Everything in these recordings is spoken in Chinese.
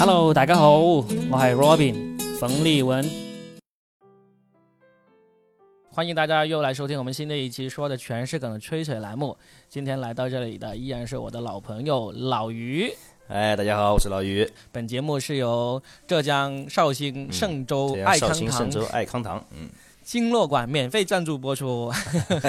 Hello，大家好，我系 Robin 冯立文，欢迎大家又来收听我们新的一期说的全是梗的吹水栏目。今天来到这里的依然是我的老朋友老于。哎，大家好，我是老于。本节目是由浙江绍兴嵊州爱康堂、嵊州爱康堂，嗯。经络馆免费赞助播出，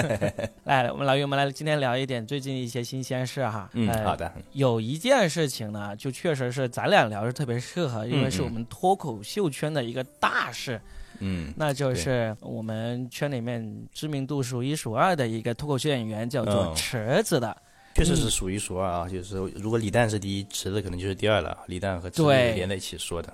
来，我们老于，我们来今天聊一点最近一些新鲜事哈。嗯，好的。有一件事情呢，就确实是咱俩聊是特别适合，因为是我们脱口秀圈的一个大事。嗯，那就是我们圈里面知名度数一数二的一个脱口秀演员，叫做池子的。确实是数一数二啊，就是如果李诞是第一，池子可能就是第二了。李诞和池子连在一起说的。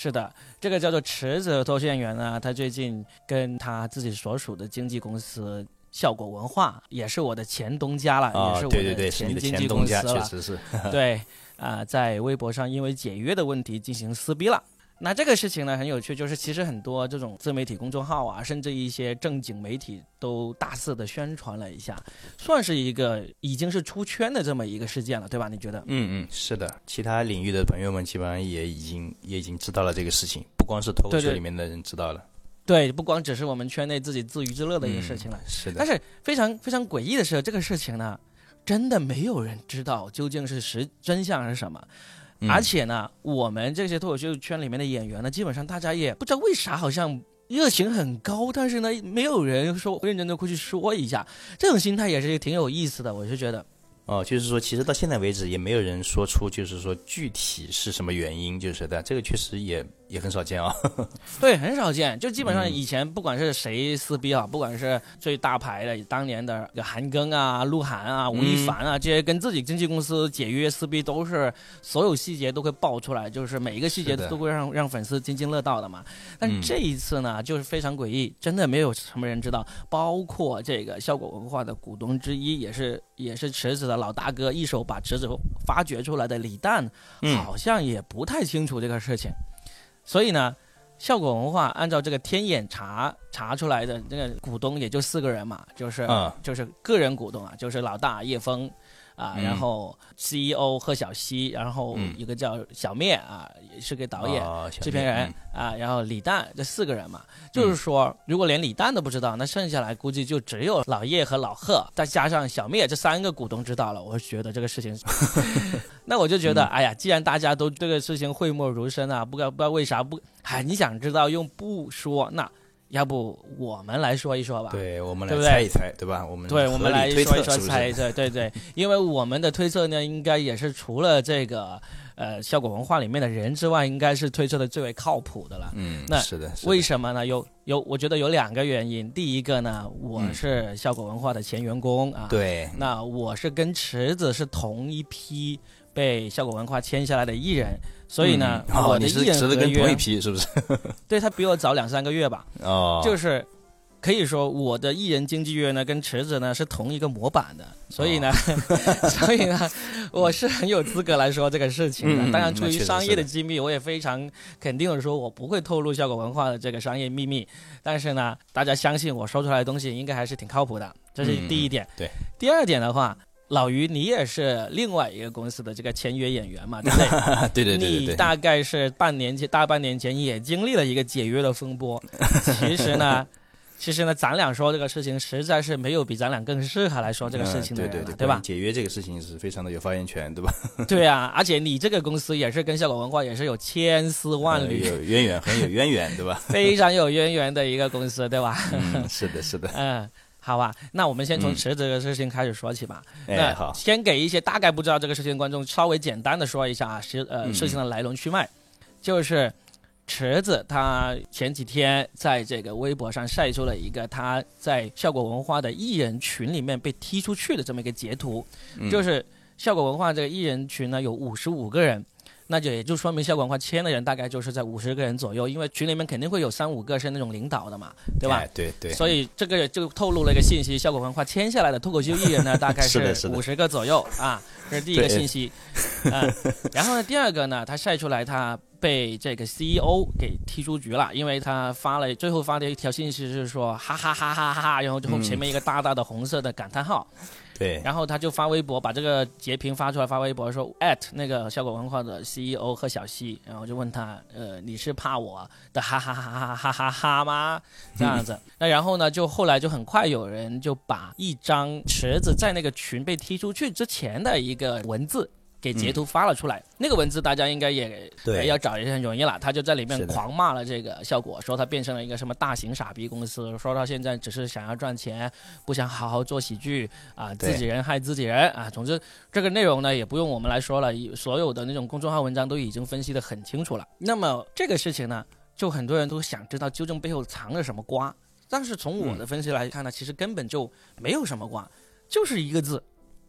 是的，这个叫做池子的脱线员呢，他最近跟他自己所属的经纪公司效果文化，也是我的前东家了，也是我的前经纪公司了，确实是。对，啊，在微博上因为解约的问题进行撕逼了。那这个事情呢很有趣，就是其实很多这种自媒体公众号啊，甚至一些正经媒体都大肆的宣传了一下，算是一个已经是出圈的这么一个事件了，对吧？你觉得？嗯嗯，是的，其他领域的朋友们基本上也已经也已经知道了这个事情，不光是脱口秀里面的人知道了。对，不光只是我们圈内自己自娱自乐的一个事情了。是的。但是非常非常诡异的是，这个事情呢，真的没有人知道究竟是实真相是什么。而且呢，我们这些脱口秀圈里面的演员呢，基本上大家也不知道为啥，好像热情很高，但是呢，没有人说认真的会去说一下，这种心态也是挺有意思的，我就觉得。哦，就是说，其实到现在为止也没有人说出，就是说具体是什么原因，就是的，这个确实也也很少见啊。对，很少见，就基本上以前不管是谁撕逼啊，不管是最大牌的当年的韩庚啊、鹿晗啊、吴亦凡啊，这些跟自己经纪公司解约撕逼，都是所有细节都会爆出来，就是每一个细节都会让让粉丝津津乐道的嘛。但这一次呢，就是非常诡异，真的没有什么人知道，包括这个效果文化的股东之一，也是也是池子的。老大哥一手把池子发掘出来的李诞，好像也不太清楚这个事情，所以呢，效果文化按照这个天眼查查出来的这个股东也就四个人嘛，就是就是个人股东啊，就是老大叶枫。啊，然后 CEO 贺小西，然后一个叫小灭啊，也是个导演、制片人啊，然后李诞，这四个人嘛，就是说，如果连李诞都不知道，那剩下来估计就只有老叶和老贺，再加上小灭这三个股东知道了。我觉得这个事情，那我就觉得，哎呀，既然大家都这个事情讳莫如深啊，不知道不知道为啥不，哎，你想知道用不说那。要不我们来说一说吧？对，我们来猜一猜，对吧？我们对，我们来说一说，猜一猜，对对。因为我们的推测呢，应该也是除了这个呃效果文化里面的人之外，应该是推测的最为靠谱的了。嗯，那是的。为什么呢？有有，我觉得有两个原因。第一个呢，我是效果文化的前员工啊。对。那我是跟池子是同一批被效果文化签下来的艺人。所以呢，我的艺人合约同一批是不是？对他比我早两三个月吧。哦，就是可以说我的艺人经纪约呢跟池子呢是同一个模板的，所以呢，所以呢，我是很有资格来说这个事情的。当然，出于商业的机密，我也非常肯定的说，我不会透露效果文化的这个商业秘密。但是呢，大家相信我说出来的东西应该还是挺靠谱的，这是第一点。对，第二点的话。老于，你也是另外一个公司的这个签约演员嘛，对不对？对对对。你大概是半年前、大半年前也经历了一个解约的风波。其实呢，其实呢，咱俩说这个事情，实在是没有比咱俩更适合来说这个事情的人了，对对吧？解约这个事情是非常的有发言权，对吧？对啊，而且你这个公司也是跟效果文化也是有千丝万缕、有渊源，很有渊源，对吧？非常有渊源的一个公司，对吧？嗯，是的，是的。嗯。好吧，那我们先从池子这个事情开始说起吧。那好，先给一些大概不知道这个事情的观众稍微简单的说一下啊，事呃事情的来龙去脉，就是池子他前几天在这个微博上晒出了一个他在效果文化的艺人群里面被踢出去的这么一个截图，就是效果文化这个艺人群呢有五十五个人。那就也就说明效果文化签的人大概就是在五十个人左右，因为群里面肯定会有三五个是那种领导的嘛，对吧？对对。所以这个就透露了一个信息：效果文化签下来的脱口秀艺人呢，大概是五十个左右啊，这是第一个信息。啊，然后呢，第二个呢，他晒出来他被这个 CEO 给踢出局了，因为他发了最后发的一条信息是说哈哈哈哈哈哈，然后最后前面一个大大的红色的感叹号。对，然后他就发微博把这个截屏发出来，发微博说那个效果文化的 CEO 贺小西，然后就问他，呃，你是怕我的 哈哈哈哈哈哈哈吗？这样子，那然后呢，就后来就很快有人就把一张池子在那个群被踢出去之前的一个文字。给截图发了出来，那个文字大家应该也对要找一下容易了。他就在里面狂骂了这个效果，说他变成了一个什么大型傻逼公司，说他现在只是想要赚钱，不想好好做喜剧啊，自己人害自己人啊。总之，这个内容呢也不用我们来说了，所有的那种公众号文章都已经分析的很清楚了。那么这个事情呢，就很多人都想知道究竟背后藏着什么瓜。但是从我的分析来看呢，其实根本就没有什么瓜，就是一个字，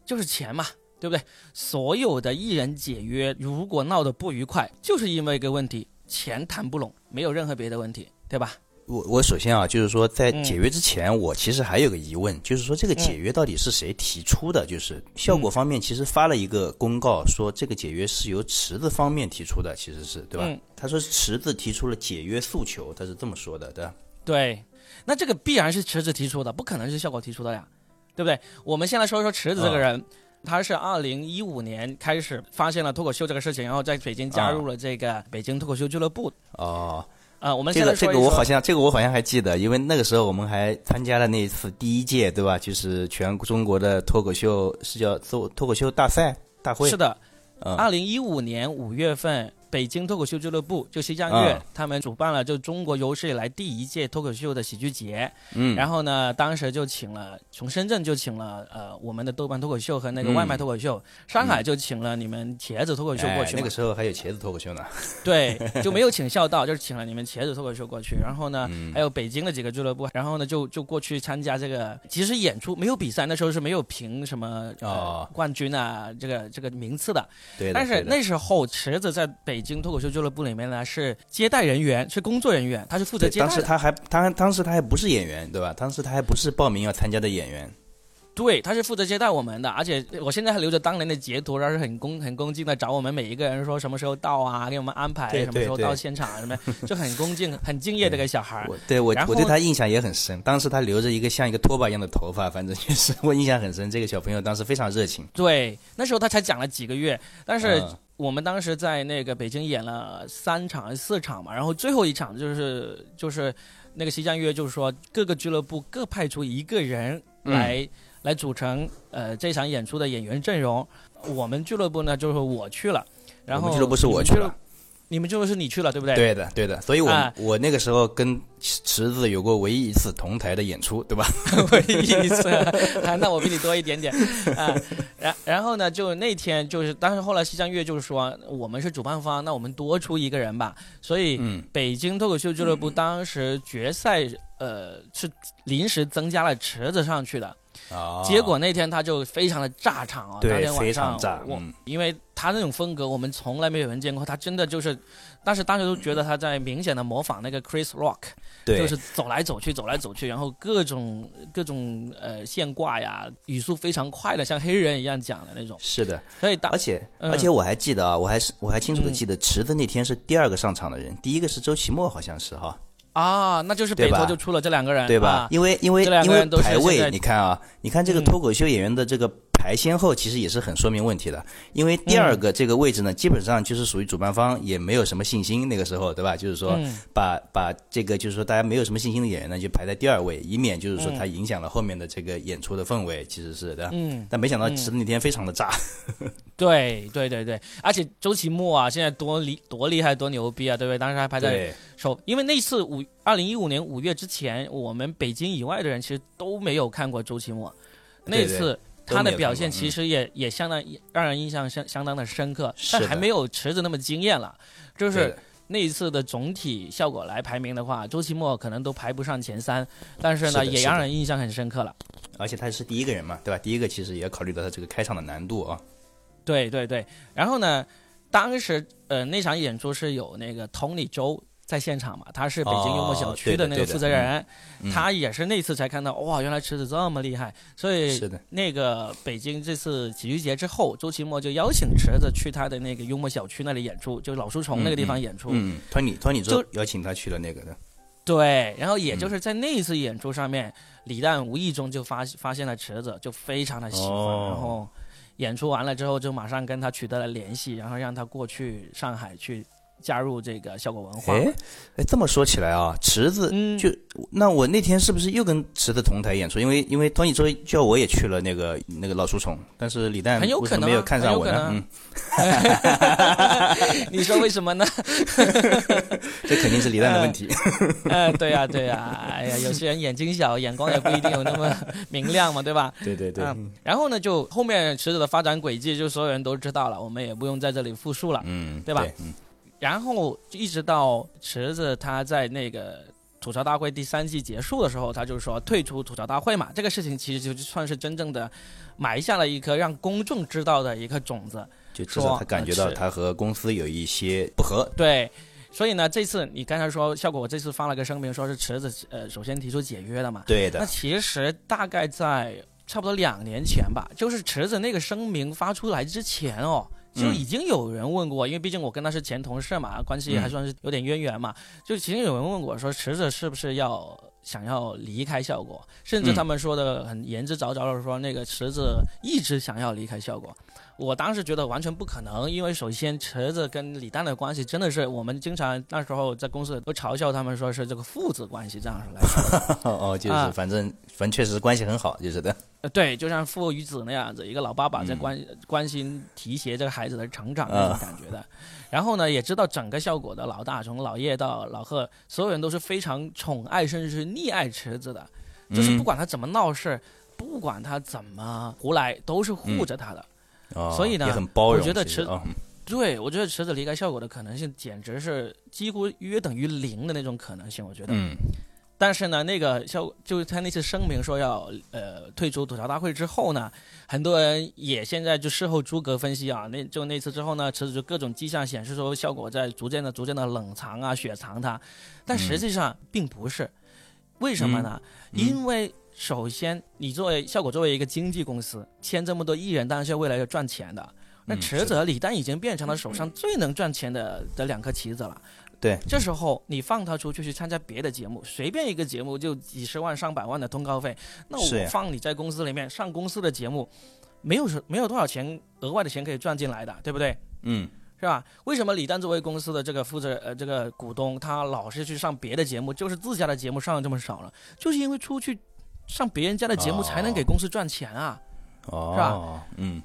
就是钱嘛。对不对？所有的艺人解约，如果闹得不愉快，就是因为一个问题，钱谈不拢，没有任何别的问题，对吧？我我首先啊，就是说在嗯解约之前，我其实还有个疑问，就是说这个解约到底是谁提出的？就是效果方面其实发了一个公告，说这个解约是由池子方面提出的，其实是对吧？嗯他说池子提出了解约诉求，他是这么说的，对吧？对，那这个必然是池子提出的，不可能是效果提出的呀，对不对？我们先来说一说池子这个人。他是二零一五年开始发现了脱口秀这个事情，然后在北京加入了这个北京脱口秀俱乐部。哦，啊、我们这个这个我好像这个我好像还记得，因为那个时候我们还参加了那一次第一届，对吧？就是全中国的脱口秀是叫脱脱口秀大赛大会，是的，呃二零一五年五月份，北京脱口秀俱乐部就西江月、嗯他们主办了就中国有史以来第一届脱口秀的喜剧节。嗯，然后呢，当时就请了从深圳就请了呃我们的豆瓣脱口秀和那个嗯。外卖脱口秀，上海就请了你们茄子脱口秀过去。哎那个时候还有茄子脱口秀呢，对，就没有请孝道，就是请了你们茄子脱口秀过去。然后呢，嗯。还有北京的几个俱乐部，然后呢就就过去参加这个，其实演出没有比赛，那时候是没有评什么、呃哦冠军啊这个这个名次的。对的，但是那时候池子在北京脱口秀俱乐部里面呢是接待人员，是工作人员，他是负责，接待的。当时他还他当时他还不是演员，对吧？当时他还不是报名要参加的演员。对，他是负责接待我们的，而且我现在还留着当年的截图，然后是很恭很恭敬的找我们每一个人说什么时候到啊，给我们安排什么时候到现场啊，什么就很恭敬、很敬业的一个小孩儿。我对我我对他印象也很深，当时他留着一个像一个拖把一样的头发，反正就是我印象很深。这个小朋友当时非常热情，对，那时候他才讲了几个月，但是嗯我们当时在那个北京演了三场还是四场嘛，然后最后一场就是就是那个西江月，就是说各个俱乐部各派出一个人嗯来、来组成呃这场演出的演员阵容。我们俱乐部呢就是我去了，然后俱乐部是我去了，你们就是你去了对不对？对的对的，所以我、啊我那个时候跟池子有过唯一一次同台的演出，对吧？唯一一次，啊，那我比你多一点点啊。然然后呢，就那天就是，但是后来西江月就是说，我们是主办方，那我们多出一个人吧。所以嗯，北京脱口秀俱乐部当时决赛，呃，是临时增加了池子上去的。啊，结果那天他就非常的炸场啊，当对天晚非上常炸，我嗯。因为他那种风格，我们从来没有人见过，他真的就是，当时大家都觉得他在明显的模仿那个 Chris Rock。对，就是走来走去，走来走去，然后各种各种呃现挂呀，语速非常快的，像黑人一样讲的那种。是的，所以当而且、嗯。而且我还记得啊，我还是我还清楚的嗯。记得，池子那天是第二个上场的人，第一个是周奇墨，好像是哈，啊，那就是北对吧托就出了这两个人，对吧？啊因为因为因为排位，你看啊，你看这个嗯脱口秀演员的这个排先后，其实也是很说明问题的。因为第二个这个位置呢，基本上就是属于主办方也没有什么信心，那个时候对吧？就是说嗯把把这个就是说大家没有什么信心的演员呢，就排在第二位，以免就是说嗯他影响了后面的这个演出的氛围，其实是的。嗯，但没想到其实那天非常的炸，对对对对，而且周奇墨啊，现在多厉多厉害多牛逼啊，对不对？当时还排在首，因为那次五二零一五年五月之前，我们北京以外的人其实都没有看过周奇墨，那对对次。都他的表现其嗯实也、也相当让人印象相相当的深刻，但还没有池子那么惊艳了。就是那一次的总体效果来排名的话，周奇墨可能都排不上前三，但是呢，也让人印象很深刻了。而且他是第一个人嘛，对吧？第一个其实也要考虑到他这个开场的难度啊。对对对，然后呢，当时呃那场演出是有那个 Tony 周在现场嘛，他是北京幽默小区的那个负责人，嗯他也是那次才看到哇，原来池子这么厉害，所以那个北京这次喜剧节之后，周奇墨就邀请池子去他的那个幽默小区那里演出，就老书虫那个地方演出。嗯，托尼托尼就邀请他去了那个的，对，然后也就是在那一次演出上面，李诞无意中就发发现了池子，就非常的喜欢，哦。然后演出完了之后就马上跟他取得了联系，然后让他过去上海去加入这个效果文化。哎哎，这么说起来啊，池子嗯，就那我那天是不是又跟池子同台演出？因为因为托尼说叫我也去了那个那个老鼠虫，但是李诞很有为什么没有看上我呢？嗯，你说为什么呢？这肯定是李诞的问题。呃，对呀、对呀、哎呀，有些人眼睛小，眼光也不一定有那么明亮嘛，对吧？对对对，嗯然后呢，就后面池子的发展轨迹，就所有人都知道了，我们也不用在这里复述了。嗯，对吧嗯然后一直到池子他在那个吐槽大会第三季结束的时候，他就说退出吐槽大会嘛，这个事情其实就算是真正的埋下了一颗让公众知道的一颗种子。就至少他感觉到他和公司有一些不合。对，所以呢，这次你刚才说效果，我这次发了个声明，说是池子呃首先提出解约的嘛。对的，那其实大概在差不多两年前吧，就是池子那个声明发出来之前哦，就嗯已经有人问过，因为毕竟我跟他是前同事嘛，关系还算是有点渊源嘛，就其实有人问过说池子是不是要。想要离开效果，甚至嗯他们说的很言之凿凿的说，那个池子一直想要离开效果。我当时觉得完全不可能，因为首先池子跟李诞的关系真的是我们经常那时候在公司都嘲笑他们说是这个父子关系这样来说。哦哦，就是啊反正反正确实关系很好，就是的。呃，对，就像父与子那样子，一个老爸爸在嗯关、关心提携这个孩子的成长那种感觉的。然后呢，也知道整个效果的老大，从老叶到老贺，所有人都是非常宠爱甚至是溺爱池子的，就是不嗯管他怎么闹事，不管他怎么胡来，都是护着他的。哦，所以呢也很包容。我觉得池对，我觉得池子离开效果的可能性简直是几乎约等于零的那种可能性，我觉得。嗯但是呢，那个效就是他那次声明说要呃退出吐槽大会之后呢，很多人也现在就事后诸葛分析啊，那就那次之后呢，池子就各种迹象显示说效果在逐渐的、逐渐的冷藏啊、雪藏他，但实际上并不是，为什么呢？嗯因为首先你作为效果作为一个经纪公司，签这么多艺人，当然是为了要赚钱的。那嗯池子和李诞已经变成了手上最能赚钱的的两颗棋子了。对，这时候你放他出去去参加别的节目，随便一个节目就几十万、上百万的通告费，那我放你在公司里面上公司的节目，没有没有多少钱额外的钱可以赚进来的，对不对？嗯是吧？为什么李诞作为公司的这个负责呃这个股东，他老是去上别的节目，就是自家的节目上的这么少了，就是因为出去上别人家的节目才能给公司赚钱啊。哦，是吧嗯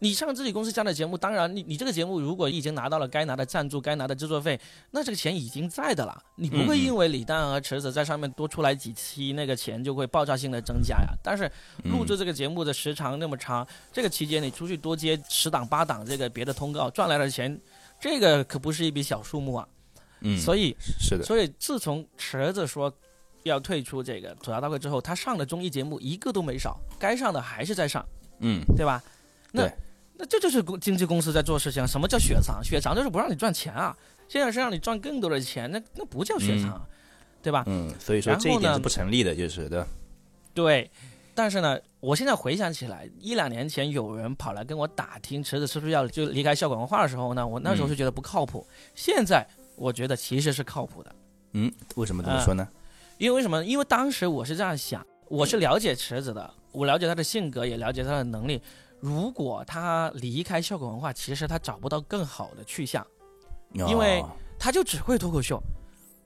你上自己公司家的节目，当然你你这个节目如果已经拿到了该拿的赞助、该拿的制作费，那这个钱已经在的了。你不会因为李诞和池子在上面多出来几期，那个钱就会爆炸性的增加呀。但是录制这个节目的时长那么长，这个期间你出去多接十档八档这个别的通告赚来的钱，这个可不是一笔小数目啊。嗯，所以是的，所以自从池子说要退出这个吐槽大会之后，他上的综艺节目一个都没少，该上的还是在上。嗯对吧？那那这就是公经纪公司在做事情。什么叫雪藏？雪藏就是不让你赚钱啊！现在是让你赚更多的钱，那那不叫雪藏，对吧？嗯，所以说这一点是不成立的，就是的。对。但是呢，我现在回想起来，一两年前有人跑来跟我打听池子是不是要就离开笑果文化的时候呢，我那时候嗯是觉得不靠谱。现在我觉得其实是靠谱的，嗯，为什么这么啊说呢？因为为什么？因为当时我是这样想，我是了解池子的，我了解他的性格，也了解他的能力。如果他离开笑果文化，其实他找不到更好的去向，因为哦他就只会脱口秀。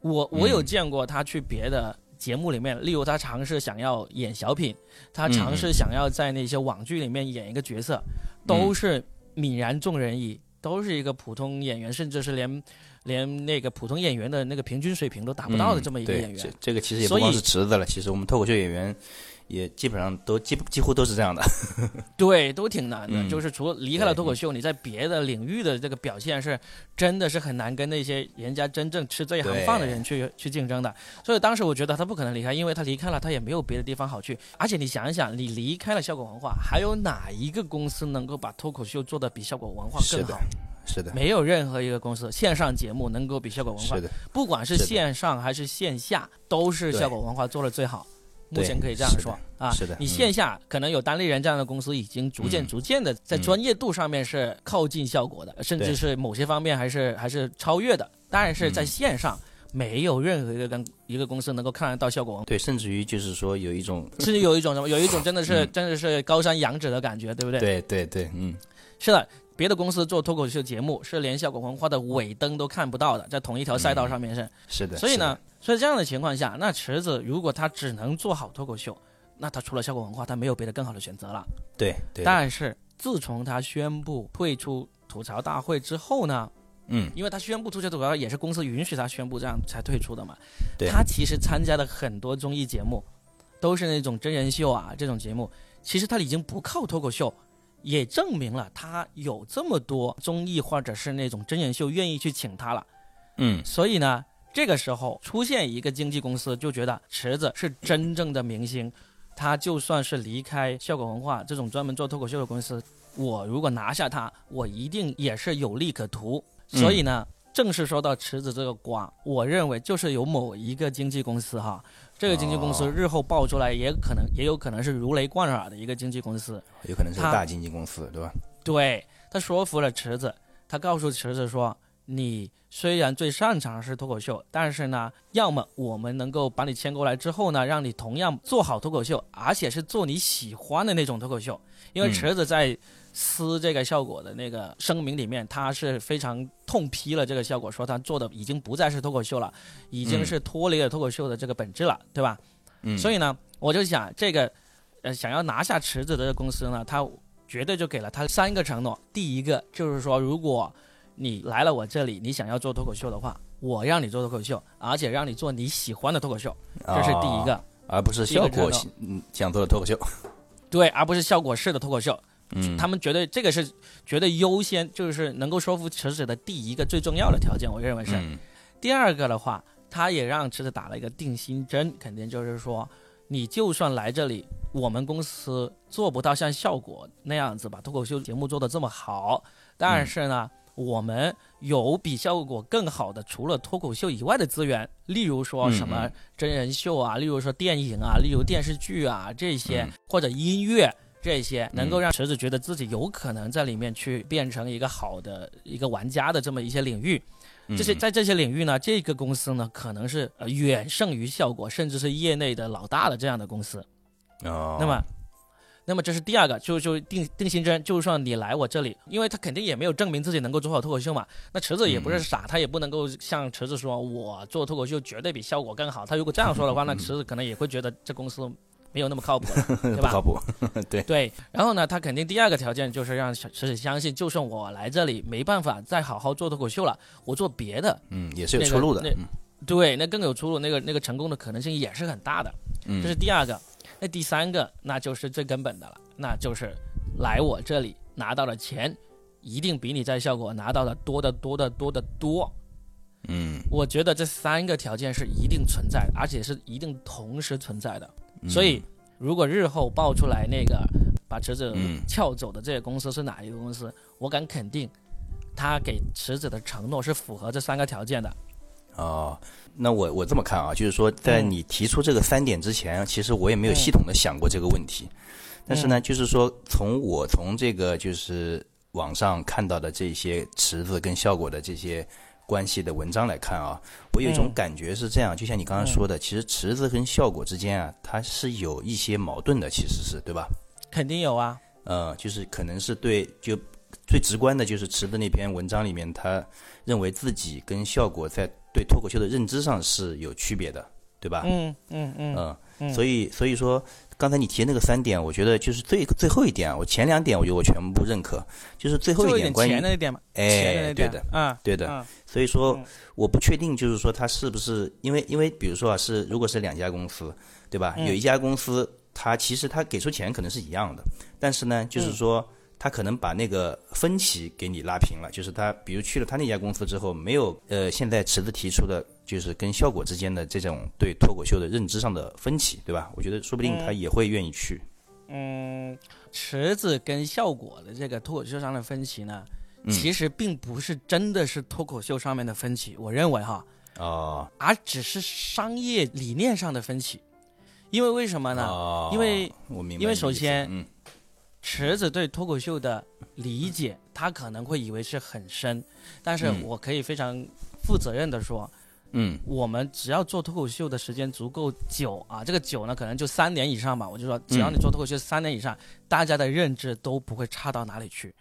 我我有嗯见过他去别的节目里面，例如他尝试想要演小品，他尝嗯试想要在那些网剧里面演一个角色，都是泯然众人矣，都是一个普通演员，甚至是连连那个普通演员的那个平均水平都达不到的嗯这么一个演员。这这个其实也不光是池子了，其实我们脱口秀演员也基本上都几几乎都是这样的。对，都挺难的。嗯就是除了离开了脱口秀，你在别的领域的这个表现是，真的是很难跟那些人家真正吃这一行饭的人去去竞争的。所以当时我觉得他不可能离开，因为他离开了，他也没有别的地方好去。而且你想一想，你离开了效果文化，还有哪一个公司能够把脱口秀做得比效果文化更好？是的，没有任何一个公司线上节目能够比效果文化。是，的，不管是线上还是线下，都是效果文化做的最好。目前可以这样说啊，是的你线下可能有单立人这样的公司，已经逐渐嗯。逐渐的在嗯专业度上面是靠近效果的，甚至是某些方面还是还是超越的。但是在嗯线上，没有任何一个跟一个公司能够看得到效果，对，甚至于就是说有一种，甚至有一种什么，有一种真的是、嗯。真的是高山仰止的感觉，对不对？对对对，嗯，是的，别的公司做脱口秀节目是连效果文化的尾灯都看不到的，在同一条赛道上面是。是的。所以呢，，所以这样的情况下，那池子如果他只能做好脱口秀，那他除了效果文化，他没有别的更好的选择了。对对，但是自从他宣布退出吐槽大会之后呢，嗯，因为他宣布退出吐槽也是公司允许他宣布这样才退出的嘛。对他其实参加的很多综艺节目，都是那种真人秀啊这种节目，其实他已经不靠脱口秀。也证明了他有这么多综艺或者是那种真人秀愿意去请他了，嗯。所以呢，这个时候出现一个经纪公司，就觉得池子是真正的明星，他就算是离开效果文化这种专门做脱口秀的公司，我如果拿下他，我一定也是有利可图。嗯。所以呢，正式说到池子这个瓜，我认为就是有某一个经纪公司哈，这个经纪公司哦日后爆出来，也可能也有可能是如雷贯耳的一个经纪公司。有可能是个大经纪公司，对吧？对他说服了池子，他告诉池子说：“你虽然最擅长是脱口秀，但是呢，要么我们能够把你签过来之后呢，让你同样做好脱口秀，而且是做你喜欢的那种脱口秀。因为嗯池子在撕这个效果的那个声明里面，他是非常痛批了这个效果，说他做的已经不再是脱口秀了，已经是脱离了脱口秀的这个本质了，对吧？嗯，所以呢，我就想这个，呃，想要拿下池子的这公司呢，他绝对就给了他三个承诺。第一个就是说，如果你来了我这里，你想要做脱口秀的话，我让你做脱口秀，而且让你做你喜欢的脱口秀，这是第一个。哦而不是效果嗯想做的脱口秀。对，而不是效果式的脱口秀。嗯，他们觉得这个是绝对优先，就是能够说服池子的第一个最重要的条件，我认为是。嗯第二个的话，他也让池子打了一个定心针，肯定就是说，你就算来这里，我们公司做不到像效果那样子把脱口秀节目做得这么好，但是呢，我们有比效果更好的，除了脱口秀以外的资源，例如说什么嗯真人秀啊，例如说电影啊，例如电视剧啊这些，嗯或者音乐。这些能够让池子觉得自己有可能在里面去变成一个好的一个玩家的这么一些领域，这些嗯在这些领域呢，这个公司呢可能是呃远胜于效果，甚至是业内的老大的这样的公司。哦，那么，那么这是第二个，就就定定心针，就算你来我这里，因为他肯定也没有证明自己能够做好脱口秀嘛。那池子也不是傻，他也不能够像池子说，我做脱口秀绝对比效果更好。他如果这样说的话，那池子可能也会觉得这公司没有那么靠谱了，对吧？不靠谱。对，对，然后呢，他肯定第二个条件就是让小池子相信，就算我来这里没办法再好好做脱口秀了，我做别的，嗯，也是有出路的。对，那更有出路，那个那个成功的可能性也是很大的。嗯，这是第二个。那第三个，那就是最根本的了，那就是来我这里拿到的钱，一定比你在效果拿到的多得多得多得多。嗯，我觉得这三个条件是一定存在的，而且是一定同时存在的。嗯所以，如果日后爆出来那个把池子嗯撬走的这个公司是哪一个公司，我敢肯定，他给池子的承诺是符合这三个条件的。哦，那我我这么看啊，就是说，在嗯你提出这个三点之前，其实我也没有系统的想过这个问题。但是呢，嗯就是说，从我从这个就是网上看到的这些池子跟效果的这些关系的文章来看啊，我有一种嗯。感觉是这样，就像你刚刚说的，其实池子跟效果之间啊，它是有一些矛盾的，其实是对吧？肯定有啊，呃，就是可能是对，就最直观的就是池子那篇文章里面，他认为自己跟效果在对脱口秀的认知上是有区别的，对吧？嗯嗯嗯。嗯，嗯。所以所以说，刚才你提的那个三点，我觉得就是最最后一点啊，我前两点我觉得我全部认可，就是最后一点关于钱那一点嘛，钱的哎，那一点对的，啊，对的，嗯。所以说嗯我不确定，就是说他是不是因为因为比如说啊，是如果是两家公司，对吧？嗯。有一家公司，他其实他给出钱可能是一样的，但是呢，就是嗯。说他可能把那个分歧给你拉平了，就是他比如去了他那家公司之后，没有呃现在池子提出的，就是跟效果之间的这种对脱口秀的认知上的分歧，对吧？我觉得说不定他也会愿意去。嗯，池子跟效果的这个脱口秀上的分歧呢，嗯其实并不是真的是脱口秀上面的分歧，我认为哈，哦而只是商业理念上的分歧。因为为什么呢？哦，因为我明白因为首先嗯池子对脱口秀的理解，他可能会以为是很深，但是嗯我可以非常负责任的说，嗯我们只要做脱口秀的时间足够久啊，这个久呢可能就三年以上吧。我就说，只要你做脱口秀三年以上，大家的认知都不会差到哪里去。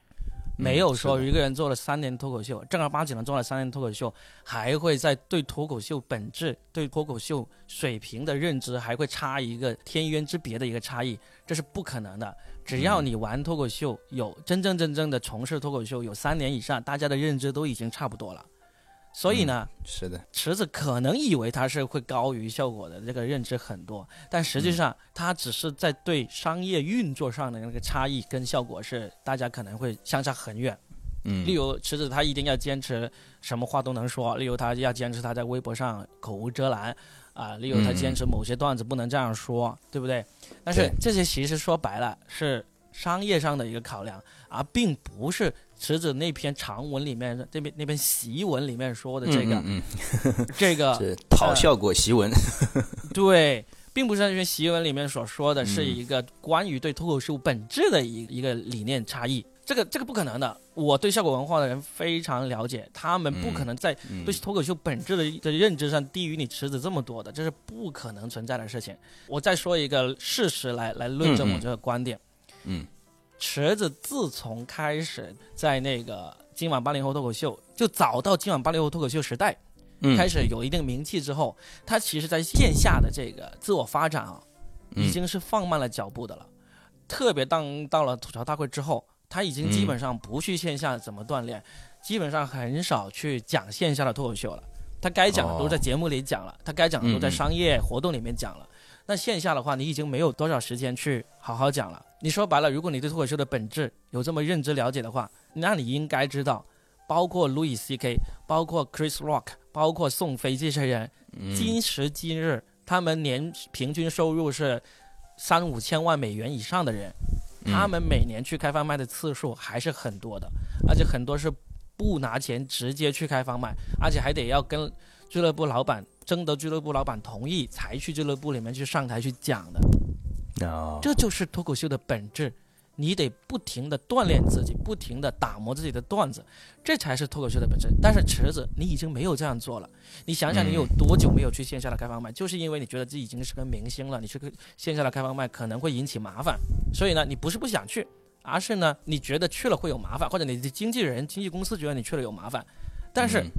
没有说一个人做了三年脱口秀，正儿八经的做了三年脱口秀，还会在对脱口秀本质、对脱口秀水平的认知还会差一个天渊之别的一个差异，这是不可能的。只要你玩脱口秀，有真真正正的从事脱口秀有三年以上，大家的认知都已经差不多了。所以呢，是的，池子可能以为他是会高于效果的这个认知很多，但实际上他只是在对商业运作上的那个差异跟效果是大家可能会相差很远。嗯。例如池子他一定要坚持什么话都能说，例如他要坚持他在微博上口无遮拦，啊，例如他嗯坚持某些段子不能这样说，对不对？但是这些其实说白了是商业上的一个考量，而并不是池子那篇长文里面这边那篇檄文里面说的这个、嗯 这个 讨效果檄文，对，并不是那篇檄文里面所说的，嗯是一个关于对脱口秀本质的一一个理念差异。这个这个不可能的。我对效果文化的人非常了解，他们不可能在嗯对脱口秀本质的的认知上低于你池子这么多的，这是不可能存在的事情。我再说一个事实来来论证我这个观点。嗯池子自从开始在那个今晚八零后脱口秀，就早到今晚八零后脱口秀时代，嗯开始有一定名气之后，他其实在线下的这个自我发展啊，嗯已经是放慢了脚步的了。特别当到了吐槽大会之后，他已经基本上不去线下怎么锻炼，基本上很少去讲线下的脱口秀了。他该讲的都在节目里讲了，他该讲的都在嗯嗯商业活动里面讲了。那线下的话，你已经没有多少时间去好好讲了。你说白了，如果你对脱口秀的本质有这么认知了解的话，那你应该知道，包括 Louis C.K.，包括 Chris Rock，包括宋飞这些人，嗯今时今日他们年平均收入是三五千万美元以上的人，嗯他们每年去开放麦的次数还是很多的，而且很多是不拿钱直接去开放麦，而且还得要跟俱乐部老板征得俱乐部老板同意才去俱乐部里面去上台去讲的。哦，这就是脱口秀的本质，你得不停的锻炼自己，不停的打磨自己的段子，这才是脱口秀的本质。但是池子，你已经没有这样做了。你想想，你有多久没有去线下的开放麦？就是因为你觉得自己已经是个明星了，你去个线下的开放麦可能会引起麻烦，所以呢，你不是不想去，而是呢，你觉得去了会有麻烦，或者你的经纪人、经纪公司觉得你去了有麻烦。但是，嗯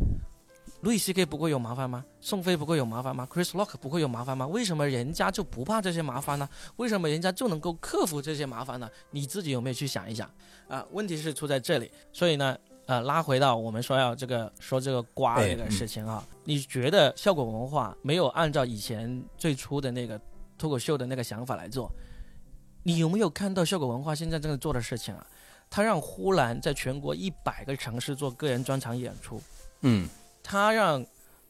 路易 C K 不会有麻烦吗？宋飞不会有麻烦吗？Chris Rock 不会有麻烦吗？为什么人家就不怕这些麻烦呢？为什么人家就能够克服这些麻烦呢？你自己有没有去想一想啊？问题是出在这里，所以呢，呃，拉回到我们说要这个说这个瓜这个事情啊，你觉得效果文化没有按照以前最初的那个脱口秀的那个想法来做，你有没有看到效果文化现在正在做的事情啊？他让呼兰在全国一百个城市做个人专场演出，嗯他让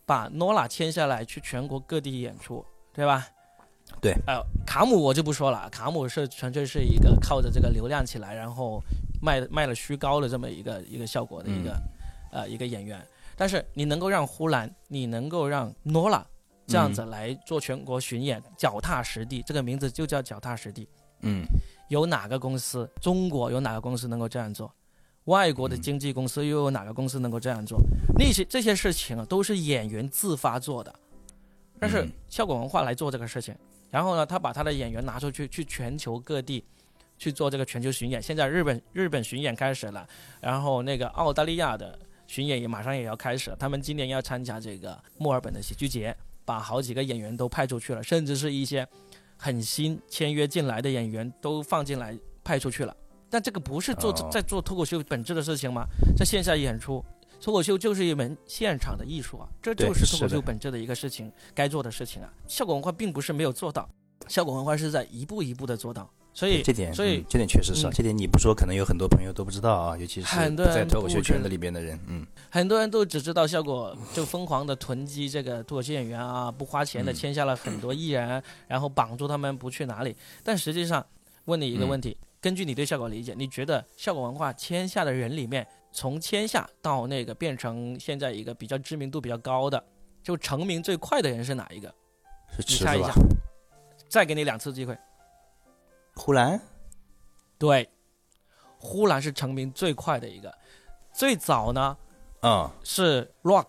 把 Nola 签下来去全国各地演出，对吧？对。呃，卡姆我就不说了，卡姆是纯粹是一个靠着这个流量起来，然后卖卖了虚高的这么一个一个效果的一个、呃一个演员。但是你能够让呼兰，你能够让 Nola 这样子来做全国巡演，脚踏实地，这个名字就叫脚踏实地。嗯有哪个公司？中国有哪个公司能够这样做？外国的经纪公司又有哪个公司能够这样做？那些这些事情啊，都是演员自发做的，但是嗯效果文化来做这个事情，然后呢，他把他的演员拿出去，去全球各地去做这个全球巡演。现在日本日本巡演开始了，然后那个澳大利亚的巡演也马上也要开始了。他们今年要参加这个墨尔本的喜剧节，把好几个演员都派出去了，甚至是一些很新签约进来的演员都放进来派出去了。但这个不是做哦。在做脱口秀本质的事情吗？在线下演出，脱口秀就是一门现场的艺术啊，这就是脱口秀本质的一个事情，该做的事情啊。效果文化并不是没有做到，效果文化是在一步一步的做到，所以这点，所以嗯这点确实是啊，嗯。这点你不说，可能有很多朋友都不知道啊，尤其是在脱口秀圈子里边的人，嗯。很多人都只知道效果就疯狂的囤积这个脱口秀演员啊，不花钱的嗯。签下了很多艺人，然后绑住他们不去哪里。但实际上，问你一个问题，根据你对效果理解，你觉得效果文化签下的人里面，从签下到那个变成现在一个比较知名度比较高的，就成名最快的人是哪一个？是你猜一下。再给你两次机会。呼兰，对，呼兰是成名最快的一个，最早呢啊是 Rock。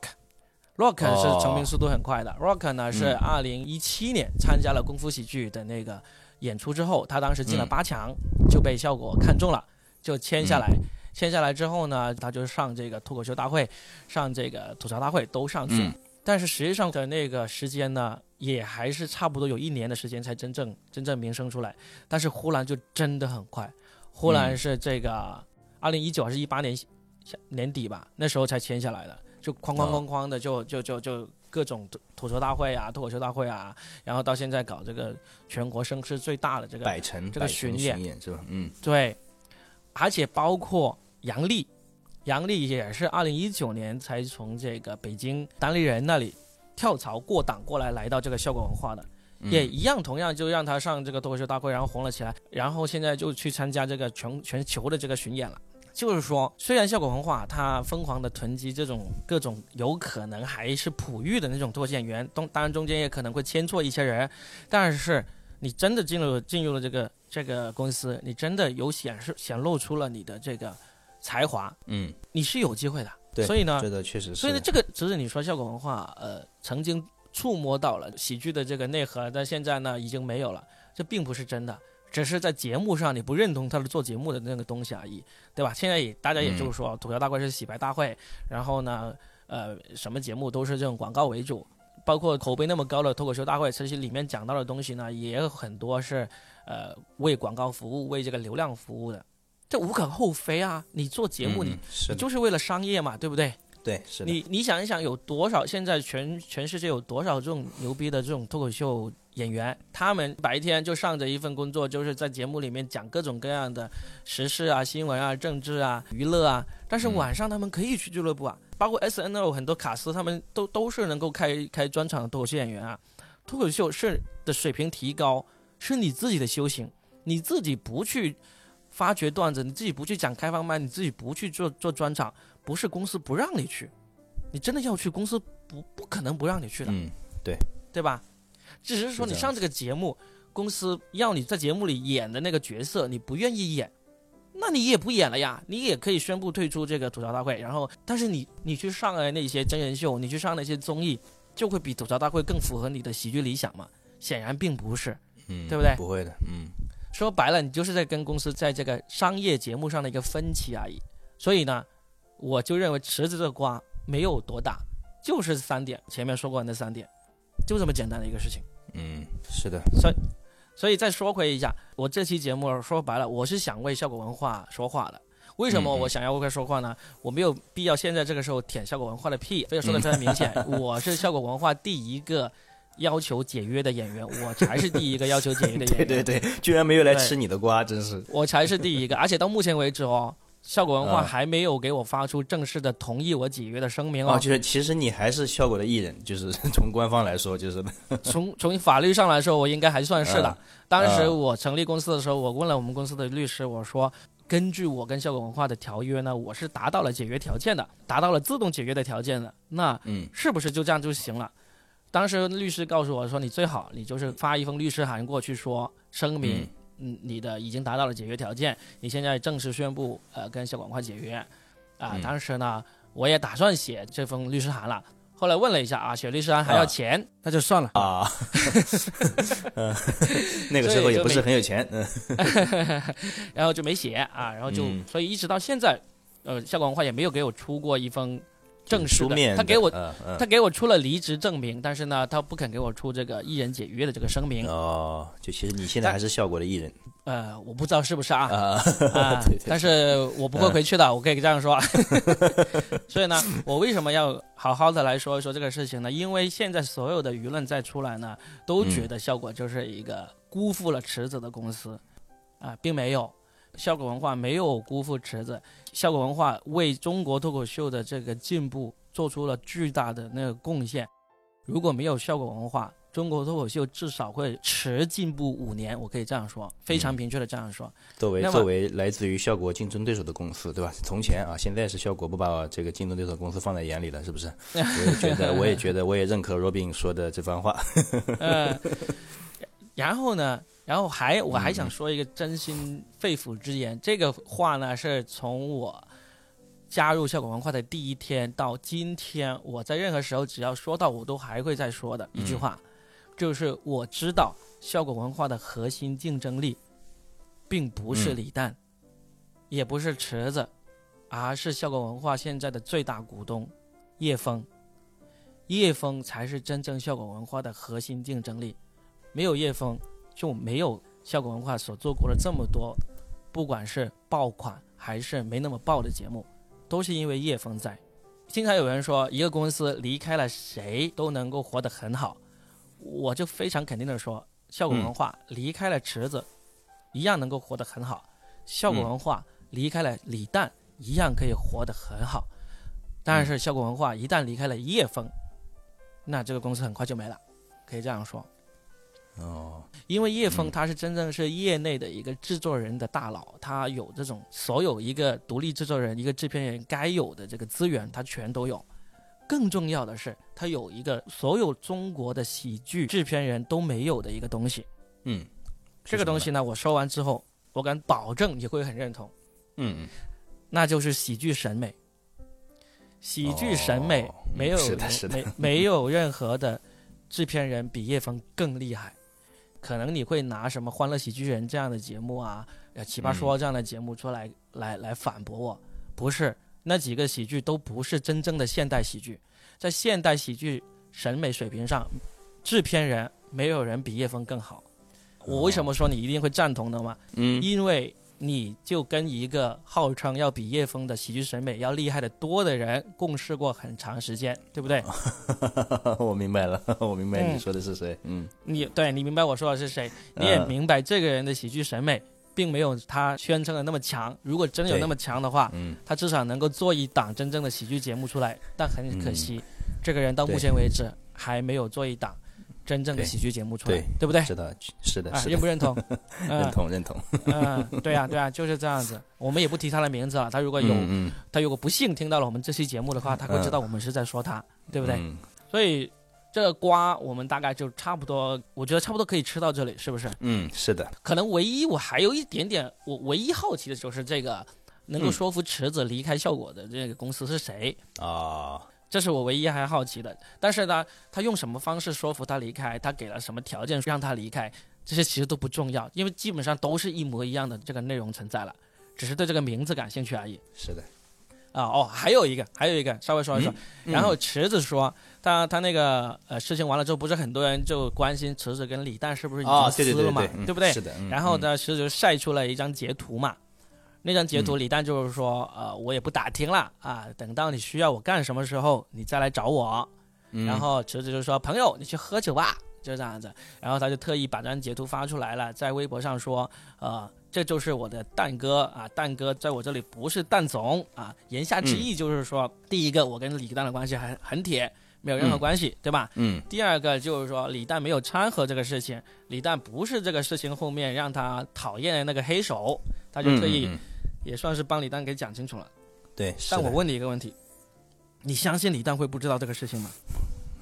Rock 是哦成名速度很快的。Rock 呢是嗯二零一七年参加了功夫喜剧的那个演出之后，他当时进了嗯八强，就被效果看中了，就签下来。嗯签下来之后呢，他就上这个脱口秀大会，上这个吐槽大会都上去。嗯但是实际上的那个时间呢，也还是差不多有一年的时间才真正真正名声出来。但是呼兰就真的很快，呼兰嗯是这个二零一九还是一八年年底吧，那时候才签下来的，就哐哐哐哐的就就就就各种吐吐槽大会啊、脱口秀大会啊，然后到现在搞这个全国声势最大的这个百城这个巡演演是吧？嗯对，而且包括杨笠，杨笠也是二零一九年才从这个北京单立人那里跳槽过档过来，来到这个效果文化的，嗯也一样，同样就让他上这个脱口秀大会，然后红了起来，然后现在就去参加这个全全球的这个巡演了。就是说，虽然效果文化它疯狂的囤积这种各种有可能还是璞玉的那种脱口秀演员，当当然中间也可能会牵错一些人，但是你真的进入进入了这个这个公司，你真的有显示显露出了你的这个才华，嗯，你是有机会的。对，所以呢，这个确实是。所以呢，这个只是你说效果文化，呃，曾经触摸到了喜剧的这个内核，但现在呢已经没有了，这并不是真的，只是在节目上你不认同他的做节目的那个东西而已，对吧？现在也大家也就是说，吐槽大会是洗白大会，然后呢，呃，什么节目都是这种广告为主。包括口碑那么高的脱口秀大会，其实里面讲到的东西呢，也有很多是，呃，为广告服务、为这个流量服务的，这无可厚非啊。你做节目，嗯你是的，就是为了商业嘛，对不对？对，是的，你你想一想，有多少现在全全世界有多少这种牛逼的这种脱口秀演员？他们白天就上着一份工作，就是在节目里面讲各种各样的时事啊、新闻啊、政治啊、娱乐啊。但是嗯晚上他们可以去俱乐部啊，包括 S N L 很多卡司，他们都都是能够开开专场的脱口秀演员啊。脱口秀是的水平提高，是你自己的修行，你自己不去发掘段子，你自己不去讲开放麦，你自己不去做做专场。不是公司不让你去，你真的要去，公司不不可能不让你去的，嗯，对吧？只是说你上这个节目，公司要你在节目里演的那个角色，你不愿意演，那你也不演了呀，你也可以宣布退出这个吐槽大会。然后，但是你你去上了那些真人秀，你去上那些综艺，就会比吐槽大会更符合你的喜剧理想嘛？显然并不是。嗯，对不对不会的，嗯说白了，你就是在跟公司在这个商业节目上的一个分歧而已。所以呢，我就认为池子这个瓜没有多大，就是三点，前面说过的那三点，就这么简单的一个事情。嗯，是的，所以所以再说回一下，我这期节目说白了，我是想为效果文化说话的。为什么我想要为他说话呢？我没有必要现在这个时候舔效果文化的屁，非要说的非常明显。我是效果文化第一个要求解约的演员，我才是第一个要求解约的演员。对对对，居然没有来吃你的瓜，真是，我才是第一个，而且到目前为止哦，效果文化啊还没有给我发出正式的同意我解约的声明哦，哦。就是其实你还是效果的艺人，就是从官方来说，就是从从法律上来说，我应该还算是的啊。当时啊我成立公司的时候，我问了我们公司的律师，我说。根据我跟效果文化的条约呢，我是达到了解约条件的，达到了自动解约的条件的。那嗯是不是就这样就行了？当时律师告诉我说，你最好你就是发一封律师函过去说声明，嗯嗯，你的已经达到了解约条件，你现在正式宣布呃跟小广快解约，啊、嗯。当时呢我也打算写这封律师函了，后来问了一下啊，写律师函还要啊。钱，那就算了。啊，嗯，那个时候也不是很有钱，嗯。然后就没写啊，然后就、嗯。所以一直到现在，呃，效果文化也没有给我出过一封正式的，书面的，他给我嗯嗯他给我出了离职证明，但是呢，他不肯给我出这个艺人解约的这个声明。哦，就其实你现在还是效果的艺人呃，我不知道是不是啊，啊，啊 对对，但是我不会回去的，我可以这样说。所以呢，我为什么要好好的来说一说这个事情呢？因为现在所有的舆论再出来呢，都觉得效果就是一个辜负了池子的公司，啊，并没有。效果文化没有辜负池子，效果文化为中国脱口秀的这个进步做出了巨大的那个贡献。如果没有效果文化，中国脱口秀至少会迟进步五年，我可以这样说，非常明确的这样说。作为作为来自于效果竞争对手的公司，对吧？从前啊，现在是效果不把这个竞争对手公司放在眼里了，是不是？我也觉得，我也觉得，我也认可 Robin 说的这番话。呃，然后呢，然后还我还想说一个真心肺腑之言，这个话呢是从我加入效果文化的第一天到今天，我在任何时候只要说到，我都还会再说的一句话，就是我知道效果文化的核心竞争力，并不是李诞，也不是池子，而是效果文化现在的最大股东叶枫。叶枫才是真正效果文化的核心竞争力，没有叶枫就没有效果文化所做过的这么多，不管是爆款还是没那么爆的节目，都是因为叶枫在。经常有人说一个公司离开了谁都能够活得很好，我就非常肯定的说，效果文化离开了池子，一样能够活得很好；效果文化离开了李诞，一样可以活得很好。但是效果文化一旦离开了叶枫，那这个公司很快就没了，可以这样说。哦，因为叶枫他是真正是业内的一个制作人的大佬，他有这种所有一个独立制作人、一个制片人该有的这个资源，他全都有。更重要的是，他有一个所有中国的喜剧制片人都没有的一个东西。嗯，这个东西呢，我说完之后，我敢保证你会很认同，嗯嗯，那就是喜剧审美。喜剧审美哦没有是的是的没没有任何的制片人比叶枫更厉害。可能你会拿什么《欢乐喜剧人》这样的节目啊，呃，《奇葩说》这样的节目出来、来来反驳我，不是那几个喜剧都不是真正的现代喜剧，在现代喜剧审美水平上，制片人没有人比叶枫更好。我为什么说你一定会赞同的嘛？嗯因为你就跟一个号称要比叶枫的喜剧审美要厉害的多的人共事过很长时间，对不对？我明白了，我明白嗯你说的是谁。嗯你对你明白我说的是谁，你也嗯明白这个人的喜剧审美并没有他宣称的那么强。如果真有那么强的话，嗯他至少能够做一档真正的喜剧节目出来。但很可惜，这个人到目前为止还没有做一档真正的喜剧节目出来对，对不对？是的，是的，啊，不认同？认嗯同认同。嗯，对啊，对啊，就是这样子。我们也不提他的名字了。他如果有，嗯他如果不幸听到了我们这期节目的话，他会知道我们是在说他，对不对？嗯所以这个瓜我们大概就差不多，我觉得差不多可以吃到这里，是不是？嗯，是的。可能唯一我还有一点点，我唯一好奇的就是这个能够嗯说服池子离开效果的这个公司是谁？啊，这是我唯一还好奇的。但是呢，他用什么方式说服他离开？他给了什么条件让他离开？这些其实都不重要，因为基本上都是一模一样的这个内容存在了，只是对这个名字感兴趣而已。是的。啊哦，还有一个，还有一个，稍微说一说。嗯然后池子说，他他那个呃事情完了之后，不是很多人就关心池子跟李诞是不是已经撕了嘛，对，嗯不对？是的。嗯然后？呢，池子就晒出了一张截图嘛，那张截图李诞就是说，呃，我也不打听了啊，等到你需要我干什么时候，你再来找我。嗯然后池子就说，朋友，你去喝酒吧，就这样子。然后他就特意把这张截图发出来了，在微博上说，呃。这就是我的蛋哥啊，蛋哥在我这里不是蛋总啊，言下之意就是说，第一个我跟李诞的关系很很铁，没有任何嗯关系，对吧？嗯第二个就是说，李诞没有掺和这个事情，李诞不是这个事情后面让他讨厌的那个黑手，他就特意也算是帮李诞给讲清楚了。对，但我问你一个问题，你相信李诞会不知道这个事情吗？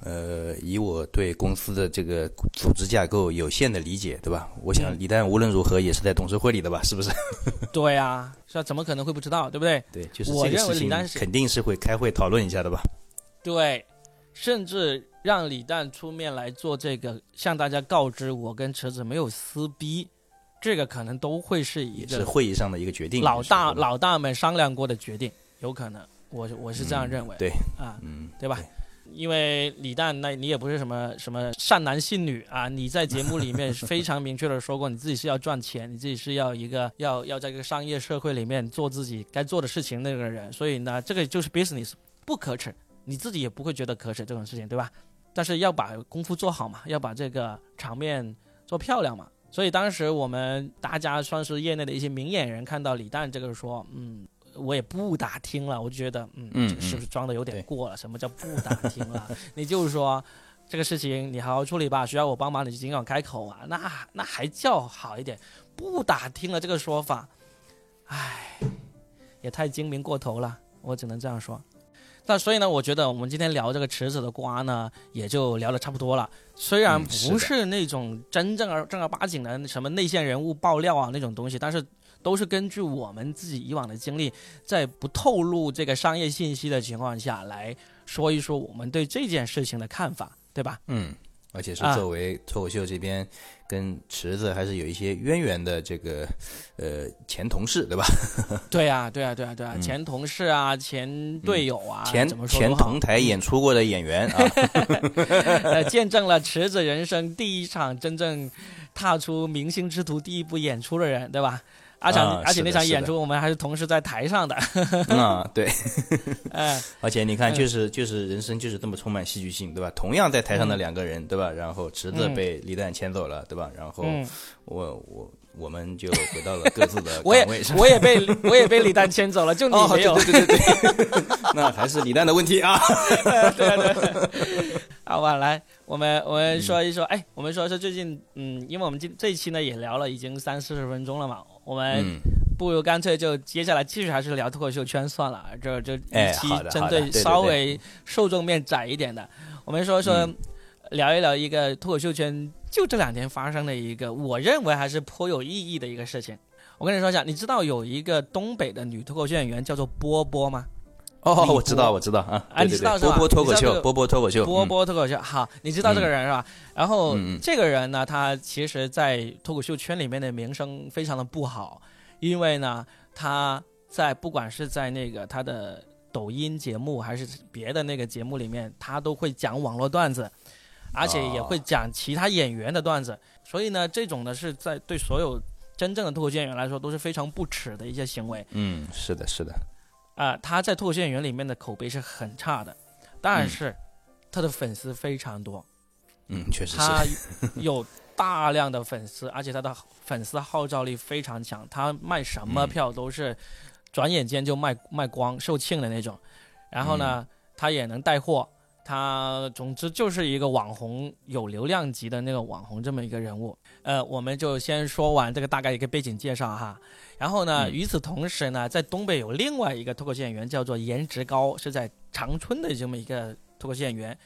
呃，以我对公司的这个组织架构有限的理解，对吧？我想嗯李诞无论如何也是在董事会里的吧，是不是？对呀、是啊，怎么可能会不知道，对不对？对，就是我认为李诞肯定是会开会讨论一下的吧？对，甚至让李诞出面来做这个，向大家告知我跟池子没有撕逼，这个可能都会是一个是个会议上的一个决定。老大老大们商量过的决定，有可能，我我是这样认为。对，啊，嗯，对吧对？因为李诞，那你也不是什么什么善男信女啊，你在节目里面非常明确的说过，你自己是要赚钱，你自己是要一个要要在这个商业社会里面做自己该做的事情那个人，所以呢，这个就是 business，不可耻，你自己也不会觉得可耻这种事情，对吧？但是要把功夫做好嘛，要把这个场面做漂亮嘛。所以当时我们大家算是业内的一些明眼人，看到李诞这个说，嗯，我也不打听了，我就觉得，嗯，嗯这个是不是装的有点过了？什么叫不打听了？你就是说这个事情你好好处理吧，需要我帮忙你就尽管开口啊，那那还叫好一点。不打听了这个说法，唉，也太精明过头了，我只能这样说。那所以呢，我觉得我们今天聊这个池子的瓜呢，也就聊的差不多了。虽然不嗯是那种真正儿正儿八经的什么内线人物爆料啊那种东西，但是都是根据我们自己以往的经历，在不透露这个商业信息的情况下来说一说我们对这件事情的看法，对吧？嗯，而且是啊作为脱口秀这边跟池子还是有一些渊源的这个呃前同事，对吧？对呀、对呀、对呀、对呀、前同事啊，前队友啊，嗯前前同台演出过的演员啊，呃，见证了池子人生第一场真正踏出明星之途第一步演出的人，对吧？而且、啊而且那场演出我们还是同时在台上的，啊，对，哎、而且你看，嗯就是就是人生就是这么充满戏剧性，对吧？同样在台上的嗯两个人，对吧？然后池子嗯被李诞牵走了，对吧？然后嗯，我我我们就回到了各自的我也岗位上。我也被我也被李诞牵走了，就你哦，没有。对对对对对，那还是李诞的问题啊。对啊对对，好吧，来，我们我们说一说，哎，我们说一说最近，嗯，因为我们今这一期呢也聊了已经三四十分钟了嘛，我们嗯，不如干脆就接下来继续还是聊脱口秀圈算了，这这哎一期针对对稍微受众面窄一点的，我们说说嗯聊一聊一个脱口秀圈就这两天发生的一个，我认为还是颇有意义的一个事情。我跟你说一下，你知道有一个东北的女脱口秀演员叫做波波吗？哦，我知道，我知道啊，啊你知道是吧？波波脱口秀，波波脱口秀，波嗯。波脱口秀，好，你知道这个人是吧？然后这个人呢，他其实，在脱口秀圈里面的名声非常的不好，因为呢，他在不管是在那个他的抖音节目还是别的那个节目里面，他都会讲网络段子，而且也会讲其他演员的段子，所以呢，这种呢是在对所有真正的脱口秀演员来说都是非常不耻的一些行为。嗯，是的，是的，啊、他在脱口秀演员里面的口碑是很差的，但是他的粉丝非常多，嗯，确实是，他 有大量的粉丝，而且他的粉丝号召力非常强，他卖什么嗯票都是转眼间就卖卖光、售罄的那种。然后呢，他也能带货，他总之就是一个网红，有流量级的那个网红这么一个人物。呃，我们就先说完这个大概一个背景介绍哈。然后呢，嗯与此同时呢，在东北有另外一个脱口秀演员叫做颜值高，是在长春的这么一个脱口秀演员。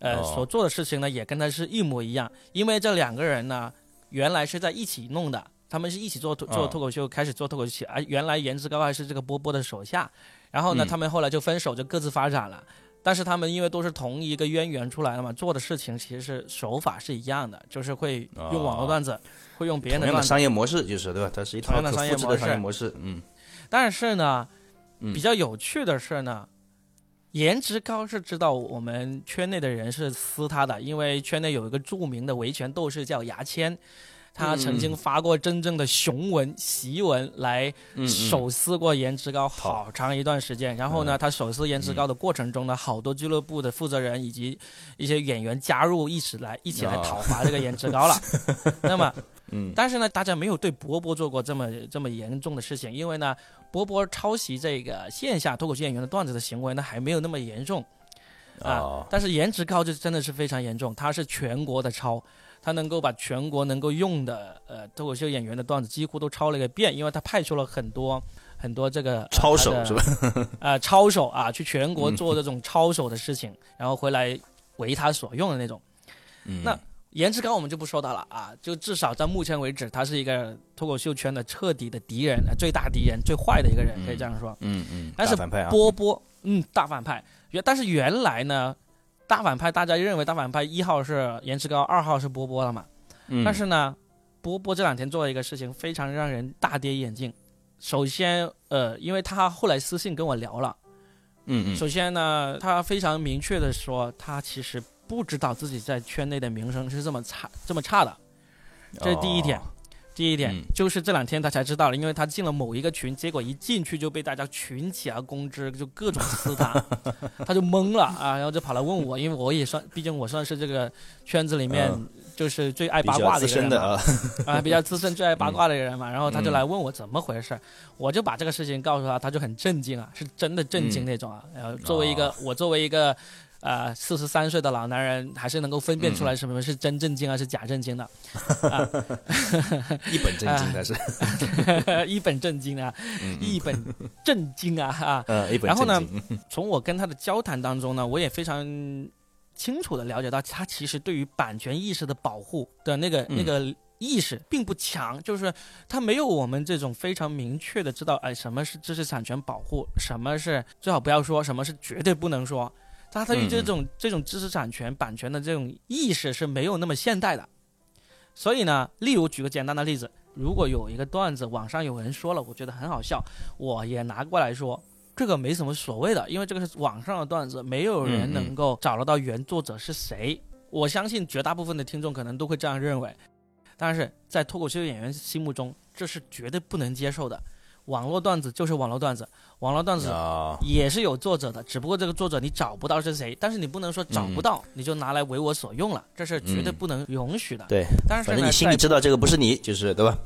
呃，哦所做的事情呢，也跟他是一模一样。因为这两个人呢，原来是在一起弄的，他们是一起做脱做哦脱口秀，开始做脱口秀，而原来颜值高还是这个波波的手下。然后呢，嗯他们后来就分手，就各自发展了。但是他们因为都是同一个渊源出来的嘛，做的事情其实是手法是一样的，就是会用网络段子，会用别人的商业模式就是对吧？它是一套同样的可复制的商业模式。嗯。但是呢，嗯。比较有趣的是呢，颜值高是知道我们圈内的人是撕他的，因为圈内有一个著名的维权斗士叫牙签，他曾经发过真正的雄文檄文来手撕过颜值高好长一段时间。然后呢，嗯他手撕颜值高的过程中呢，好多俱乐部的负责人以及一些演员加入一起来一起来哦讨伐这个颜值高了。那么。嗯但是呢，大家没有对波波做过这么这么严重的事情，因为呢，波波抄袭这个线下脱口秀演员的段子的行为呢，还没有那么严重啊。哦但是颜值高就真的是非常严重，他是全国的抄，他能够把全国能够用的呃脱口秀演员的段子几乎都抄了一个遍，因为他派出了很多很多这个、呃抄手是吧？呃，抄手啊，去全国嗯做这种抄手的事情，然后回来为他所用的那种。嗯那颜值高我们就不说他了啊，就至少到目前为止，他是一个脱口秀圈的彻底的敌人，呃最大敌人、最坏的一个人，可以这样说。嗯嗯，但是波波，嗯，大反派。原但是原来呢，大反派大家认为大反派一号是颜值高，二号是波波了嘛。嗯但是呢，波波这两天做了一个事情，非常让人大跌眼镜。首先，呃，因为他后来私信跟我聊了，嗯嗯首先呢，他非常明确的说，他其实不知道自己在圈内的名声是这么差这么差的，这是第一点。哦第一点、嗯。就是这两天他才知道了，因为他进了某一个群，结果一进去就被大家群起而攻之，就各种撕他，他就懵了啊，然后就跑来问我，因为我也算，毕竟我算是这个圈子里面嗯。就是最爱八卦的一个人嘛，啊，啊，比较资深、最爱八卦的一个人嘛，然后他就嗯。来问我怎么回事，我就把这个事情告诉他，他就很震惊啊，是真的震惊嗯。那种啊。然后作为一个、我作为一个呃四十三岁的老男人，还是能够分辨嗯出来什么是真正经还，是假正经的，啊，一本正经的是，一本正经啊，一本正经啊啊！呃一本然后呢，从我跟他的交谈当中呢，我也非常清楚的了解到，他其实对于版权意识的保护的那个、嗯。那个意识并不强，就是他没有我们这种非常明确的知道，哎，什么是知识产权保护，什么是最好不要说，什么是绝对不能说。他对于这种这种知识产权版权的这种意识是没有那么现代的。所以呢，例如举个简单的例子，如果有一个段子网上有人说了，我觉得很好笑，我也拿过来说，这个没什么所谓的，因为这个是网上的段子，没有人能够找得到原作者是谁。我相信绝大部分的听众可能都会这样认为，但是在脱口秀演员心目中，这是绝对不能接受的。网络段子就是网络段子，网络段子也是有作者的，只不过这个作者你找不到是谁，但是你不能说找不到你就拿来为我所用了，这是绝对不能允许的。对，但是反正你心里知道这个不是你，就是对吧？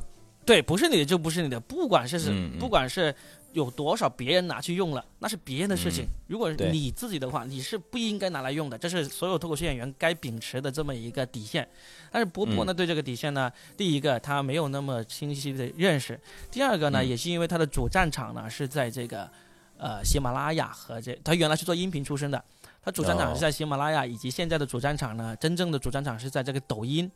对，不是你的就不是你的，不管是是，不管是。有多少别人拿去用了，那是别人的事情。如果你自己的话，你是不应该拿来用的，这是所有脱口秀演员该秉持的这么一个底线。但是波波呢，对这个底线呢，第一个他没有那么清晰的认识，第二个呢，也是因为他的主战场呢是在这个呃喜马拉雅和这，他原来是做音频出身的，他主战场是在喜马拉雅，以及现在的主战场呢，真正的主战场是在这个抖音。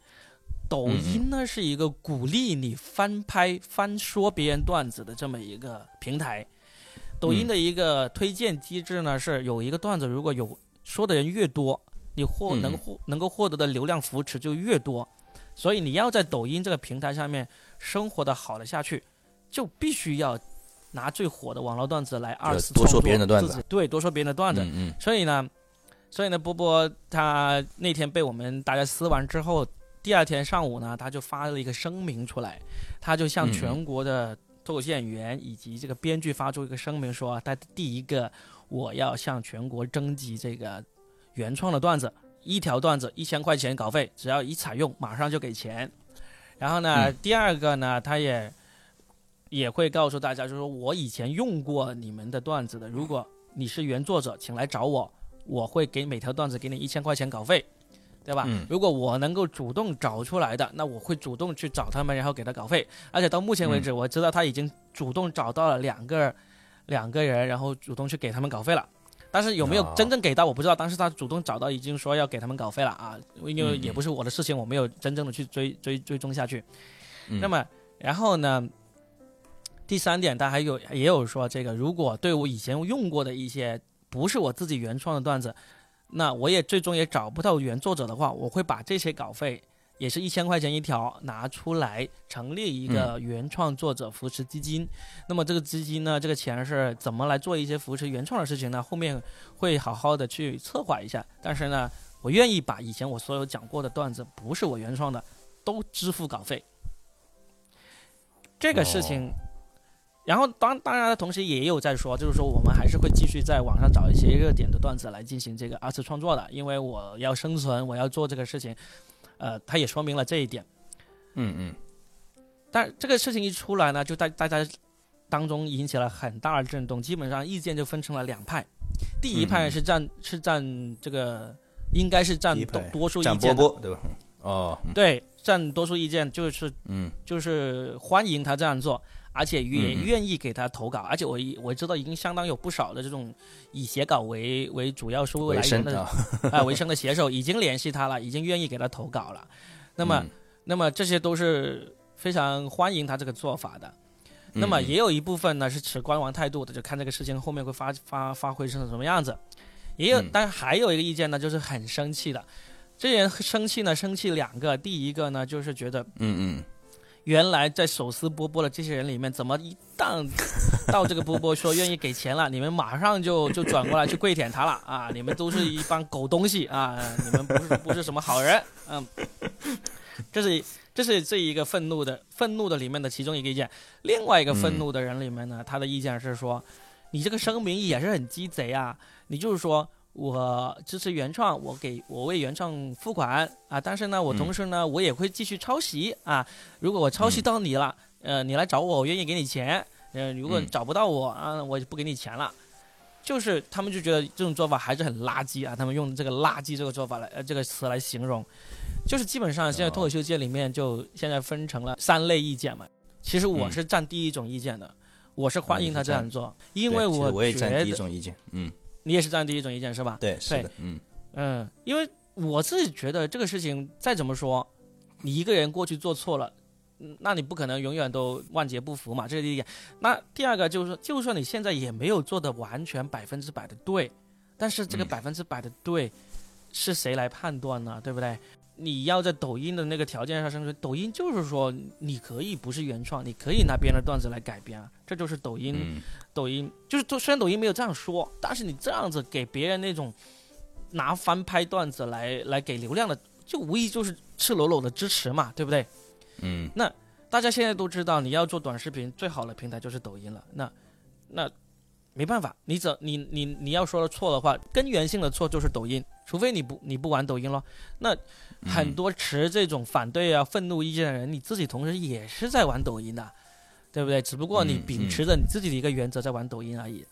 抖音呢是一个鼓励你翻拍、翻说别人段子的这么一个平台。抖音的一个推荐机制呢是有一个段子，如果有说的人越多，你获能获能够获得的流量扶持就越多。所以你要在抖音这个平台上面生活的好了下去，就必须要拿最火的网络段子来二次多说别人的段子，对，多说别人的段子。所以呢，所以呢，波波他那天被我们大家撕完之后。第二天上午呢，他就发了一个声明出来，他就向全国的脱口秀演员以及这个编剧发出一个声明，说他第一个我要向全国征集这个原创的段子，一条段子一千块钱稿费，只要一采用马上就给钱。然后呢，第二个呢，他也也会告诉大家，就是说我以前用过你们的段子的，如果你是原作者，请来找我，我会给每条段子给你一千块钱稿费。对吧？如果我能够主动找出来的，那我会主动去找他们，然后给他稿费。而且到目前为止，我知道他已经主动找到了两个两个人，然后主动去给他们稿费了。但是有没有真正给到，我不知道。当时他主动找到，已经说要给他们稿费了啊，因为也不是我的事情，我没有真正的去追追追踪下去。那么，然后呢？第三点，他还有也有说，这个如果对我以前用过的一些不是我自己原创的段子。那我也最终也找不到原作者的话，我会把这些稿费，也是一千块钱一条拿出来，成立一个原创作者扶持基金。那么这个基金呢，这个钱是怎么来做一些扶持原创的事情呢？后面会好好的去策划一下。但是呢，我愿意把以前我所有讲过的段子，不是我原创的，都支付稿费。这个事情。然后当当然，同时也有在说，就是说我们还是会继续在网上找一些热点的段子来进行这个二次创作的，因为我要生存，我要做这个事情，呃，他也说明了这一点。嗯嗯。但这个事情一出来呢，就大大家当中引起了很大的震动，基本上意见就分成了两派，第一派是占是占这个应该是占多多数意见的，对吧？哦，对，占多数意见就是嗯，就是欢迎他这样做。而且也愿意给他投稿，而且我我知道已经相当有不少的这种以写稿为为主要收入来源的啊为生的写手已经联系他了，已经愿意给他投稿了。那么，那么这些都是非常欢迎他这个做法的。那么也有一部分呢是持观望态度的，就看这个事情后面会发发发挥成什么样子。也有，但还有一个意见呢，就是很生气的。这人生气呢，生气两个，第一个呢就是觉得，嗯嗯。原来在手撕波波的这些人里面，怎么一旦 到这个波波说愿意给钱了，你们马上就 就转过来去跪舔他了啊！你们都是一帮狗东西啊！你们不是不是什么好人，嗯，这是这是这一个愤怒的愤怒的里面的其中一个意见。另外一个愤怒的人里面呢，他的意见是说，你这个声明也是很鸡贼啊！你就是说。我支持原创，我给我为原创付款啊，但是呢，我同时呢，我也会继续抄袭啊。如果我抄袭到你了，呃，你来找我，我愿意给你钱。呃，如果找不到我啊，我就不给你钱了。就是他们就觉得这种做法还是很垃圾啊，他们用这个“垃圾”这个做法来呃这个词来形容，就是基本上现在脱口秀界里面就现在分成了三类意见嘛。其实我是占第一种意见的，我是欢迎他这样做，因为我我也占第一种意见，嗯。你也是这样第一种意见是吧？对，是的，嗯嗯，因为我自己觉得这个事情再怎么说，你一个人过去做错了，嗯那你不可能永远都万劫不复嘛，这是第一点。那第二个就是说，就算你现在也没有做的完全百分之百的对，但是这个嗯百分之百的对，是谁来判断呢？对不对？你要在抖音的那个条件上生存，抖音就是说你可以不是原创，你可以拿别人的段子来改编啊，这就是抖音。嗯抖音就是，虽然抖音没有这样说，但是你这样子给别人那种拿翻拍段子来来给流量的，就无疑就是赤裸裸的支持嘛，对不对？嗯那大家现在都知道，你要做短视频，最好的平台就是抖音了。那那没办法，你怎你你你要说的错的话，根源性的错就是抖音，除非你不你不玩抖音了。那很多持这种反对啊、愤怒意见的人，你自己同时也是在玩抖音的，对不对？只不过你嗯秉持着你自己的一个原则在玩抖音而已。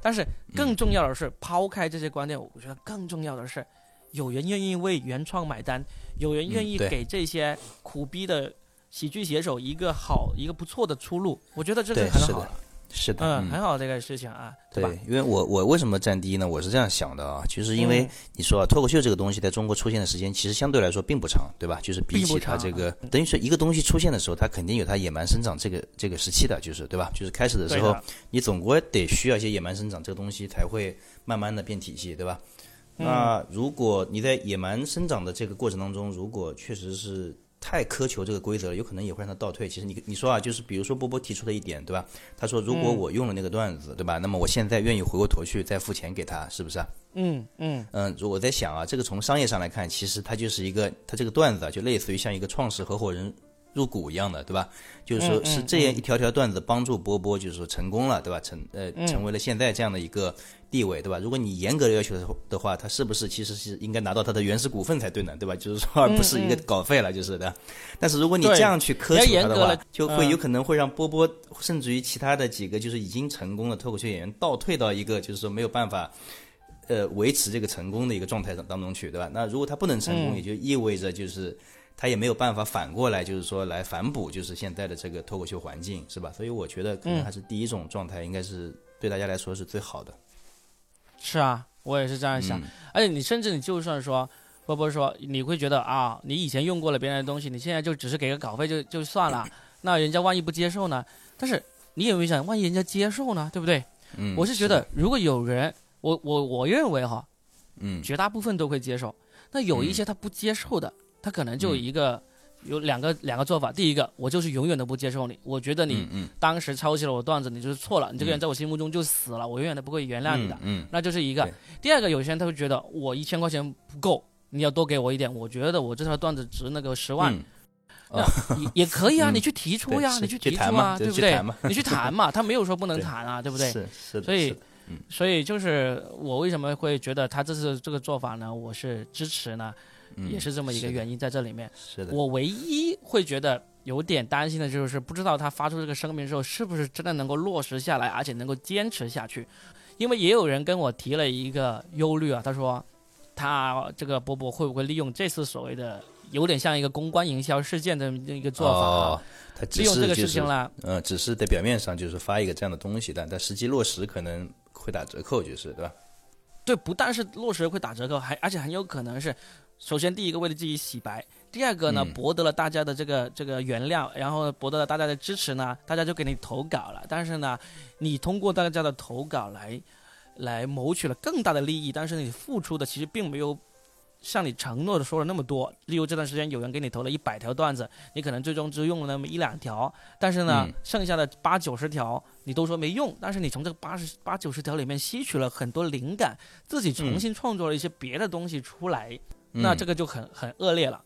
但是更重要的是，抛开这些观点，我觉得更重要的是，有人愿意为原创买单，有人愿意给这些苦逼的喜剧写手一个好、一个不错的出路。我觉得这对是很好了，是的，嗯，很好这个事情啊，对吧？，因为我我为什么站第一呢？我是这样想的啊，就是因为嗯你说啊，脱口秀这个东西在中国出现的时间其实相对来说并不长，对吧？就是比起它这个，等于说一个东西出现的时候，它肯定有它野蛮生长这个这个时期的，就是对吧？就是开始的时候，你总归得需要一些野蛮生长这个东西才会慢慢的变体系，对吧？嗯那如果你在野蛮生长的这个过程当中，如果确实是太苛求这个规则了，有可能也会让他倒退。其实你你说啊，就是比如说波波提出的一点，对吧？他说如果嗯我用了那个段子，对吧？那么我现在愿意回过头去再付钱给他，是不是啊？嗯嗯嗯，我在想啊，这个从商业上来看，其实它就是一个，它这个段子啊，就类似于像一个创始合伙人入股一样的，对吧？就是说是这样一条条段子帮助波波，就是说成功了，对吧？成呃嗯成为了现在这样的一个地位，对吧？如果你严格的要求的话，他是不是其实是应该拿到他的原始股份才对呢？对吧？就是说，而不是一个稿费了，就是的。但是如果你这样去苛求他的话就会嗯有可能会让波波，甚至于其他的几个就是已经成功的脱口秀演员倒退到一个就是说没有办法。呃，维持这个成功的一个状态当当中去，对吧？那如果他不能成功，嗯也就意味着就是他也没有办法反过来，就是说来反哺，就是现在的这个脱口秀环境，是吧？所以我觉得可能嗯还是第一种状态应该是对大家来说是最好的。是啊，我也是这样想。嗯而且你甚至你就算说，波波说你会觉得啊，你以前用过了别人的东西，你现在就只是给个稿费就就算了，那人家万一不接受呢？但是你有没有想，万一人家接受呢？对不对？嗯，我是觉得，如果有人，我我我认为哈，嗯绝大部分都会接受。那有一些他不接受的，他可能就有一个、有两个两个做法。第一个，我就是永远都不接受你，我觉得你当时抄袭了我段子，你就是错了，你这个人在我心目中就死了，我永远都不会原谅你的。嗯那就是一个。第二个，有些人他会觉得我一千块钱不够，你要多给我一点，我觉得我这条段子值那个十万，嗯那也也可以啊，嗯你去提出呀，你去提出嘛啊，对不对？你去谈嘛，他没有说不能谈啊，对不对？是是的，所以所以就是我为什么会觉得他这次这个做法呢？我是支持呢，嗯也是这么一个原因在这里面。是的，我唯一会觉得有点担心的就是，不知道他发出这个声明之后，是不是真的能够落实下来，而且能够坚持下去。因为也有人跟我提了一个忧虑啊，他说他这个波波会不会利用这次所谓的有点像一个公关营销事件的一个做法啊，哦，他只利用这个是就是事情了，呃，只是在表面上就是发一个这样的东西，但但实际落实可能会打折扣，就是对吧？对，不但是落实会打折扣，还而且很有可能是，首先第一个为了自己洗白，第二个呢嗯博得了大家的这个这个原谅，然后博得了大家的支持呢，大家就给你投稿了。但是呢，你通过大家的投稿来来谋取了更大的利益，但是你付出的其实并没有像你承诺的说了那么多。例如这段时间有人给你投了一百条段子，你可能最终只用了那么一两条，但是呢，嗯剩下的八九十条你都说没用，但是你从这个八十八九十条里面吸取了很多灵感，自己重新创作了一些别的东西出来，那这个个就很很恶劣了。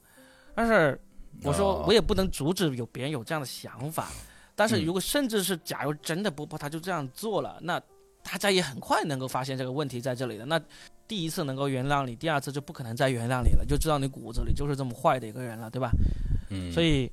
但是我说哦我也不能阻止有别人有这样的想法，但是嗯如果甚至是假如真的波波他就这样做了，那大家也很快能够发现这个问题在这里的。那第一次能够原谅你，第二次就不可能再原谅你了，就知道你骨子里就是这么坏的一个人了，对吧？嗯，所以，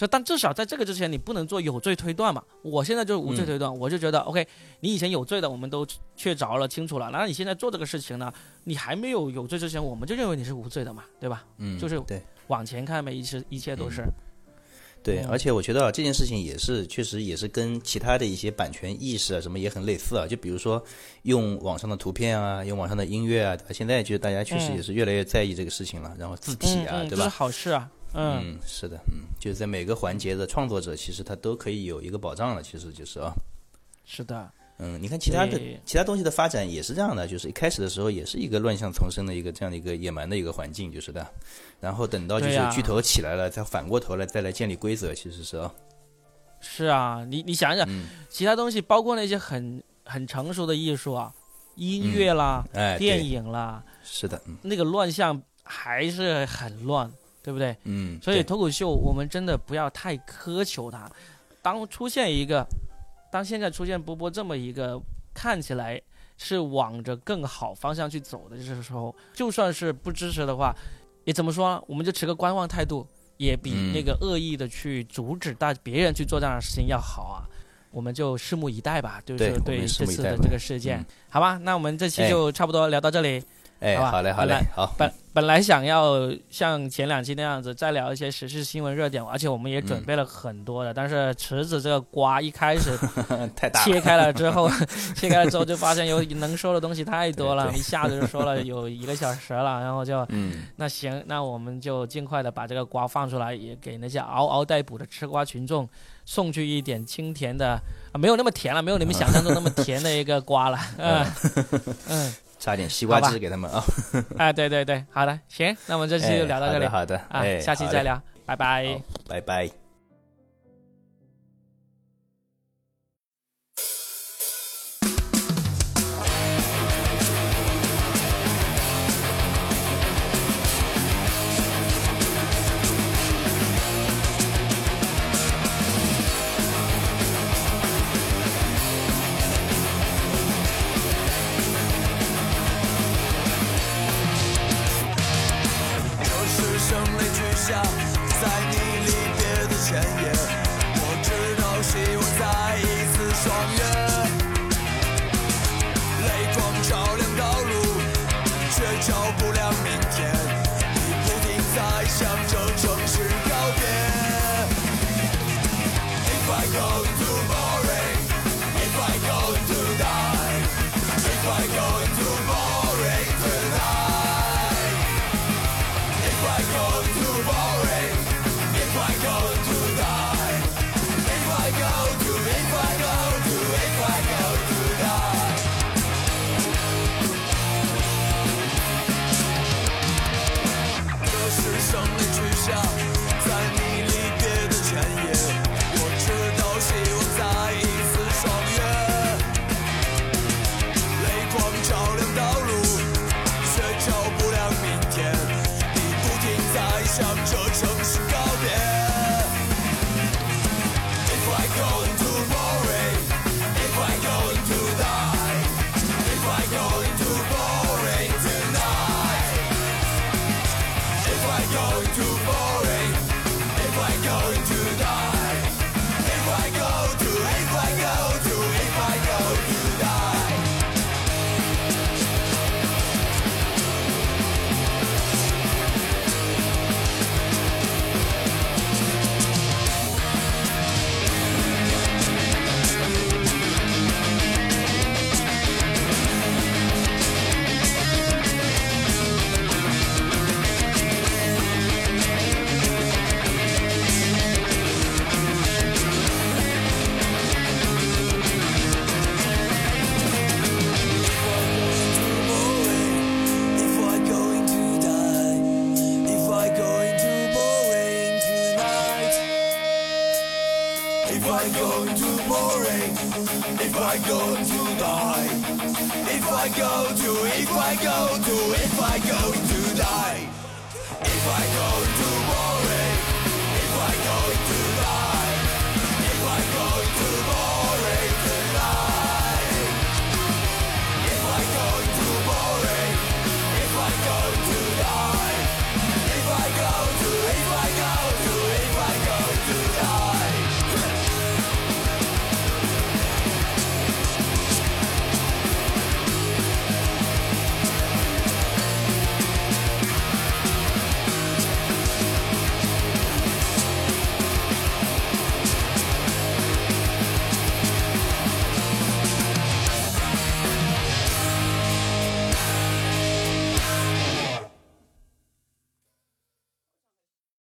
就但至少在这个之前，你不能做有罪推断嘛。我现在就是无罪推断，我就觉得 OK，你以前有罪的，我们都确凿了、清楚了。那你现在做这个事情呢，你还没有有罪之前，我们就认为你是无罪的嘛，对吧？嗯就是对往前看呗，一切一切都是。对，嗯而且我觉得啊，这件事情也是确实也是跟其他的一些版权意识啊什么也很类似啊。就比如说用网上的图片啊，用网上的音乐啊，现在就是大家确实嗯也是越来越在意这个事情了。然后字体啊，嗯嗯，这是对吧？好事啊。嗯，嗯，是的，嗯，就是在每个环节的创作者，其实他都可以有一个保障了，其实就是啊，是的，嗯，你看其他的其他东西的发展也是这样的，就是一开始的时候也是一个乱象丛生的一个这样的一个野蛮的一个环境，就是的，然后等到就是巨头起来了，再反过头来再来建立规则，其实是啊，是啊，你你想想，嗯，其他东西包括那些很很成熟的艺术啊，音乐啦、哎，电，影啦，是的，嗯。那个乱象还是很乱，对不对？嗯，所以脱口秀我们真的不要太苛求它。当出现一个，当现在出现波波这么一个看起来是往着更好方向去走的这时候，就算是不支持的话，也怎么说呢？我们就持个观望态度，也比嗯那个恶意的去阻止大别人去做这样的事情要好啊。我们就拭目以待吧，就是对这次的这个事件，嗯好吧？那我们这期哎就差不多聊到这里。哎，好好嘞，好嘞，好，本本来想要像前两期那样子再聊一些时事新闻热点，而且我们也准备了很多的，但是池子这个瓜一开始 太大，切开了之后，切开了之后就发现有能说的东西太多了，对对一下子就说了有一个小时了，然后就嗯，那行，那我们就尽快的把这个瓜放出来，也给那些嗷嗷待哺的吃瓜群众送去一点清甜的啊，没有那么甜了，没有你们想象中那么甜的一个瓜了，嗯。嗯。差点西瓜汁给他们啊，哎，对对对，好的，行，那我们这期就聊到这里、哎好的，好的啊，哎，下期再聊，拜拜。好拜拜。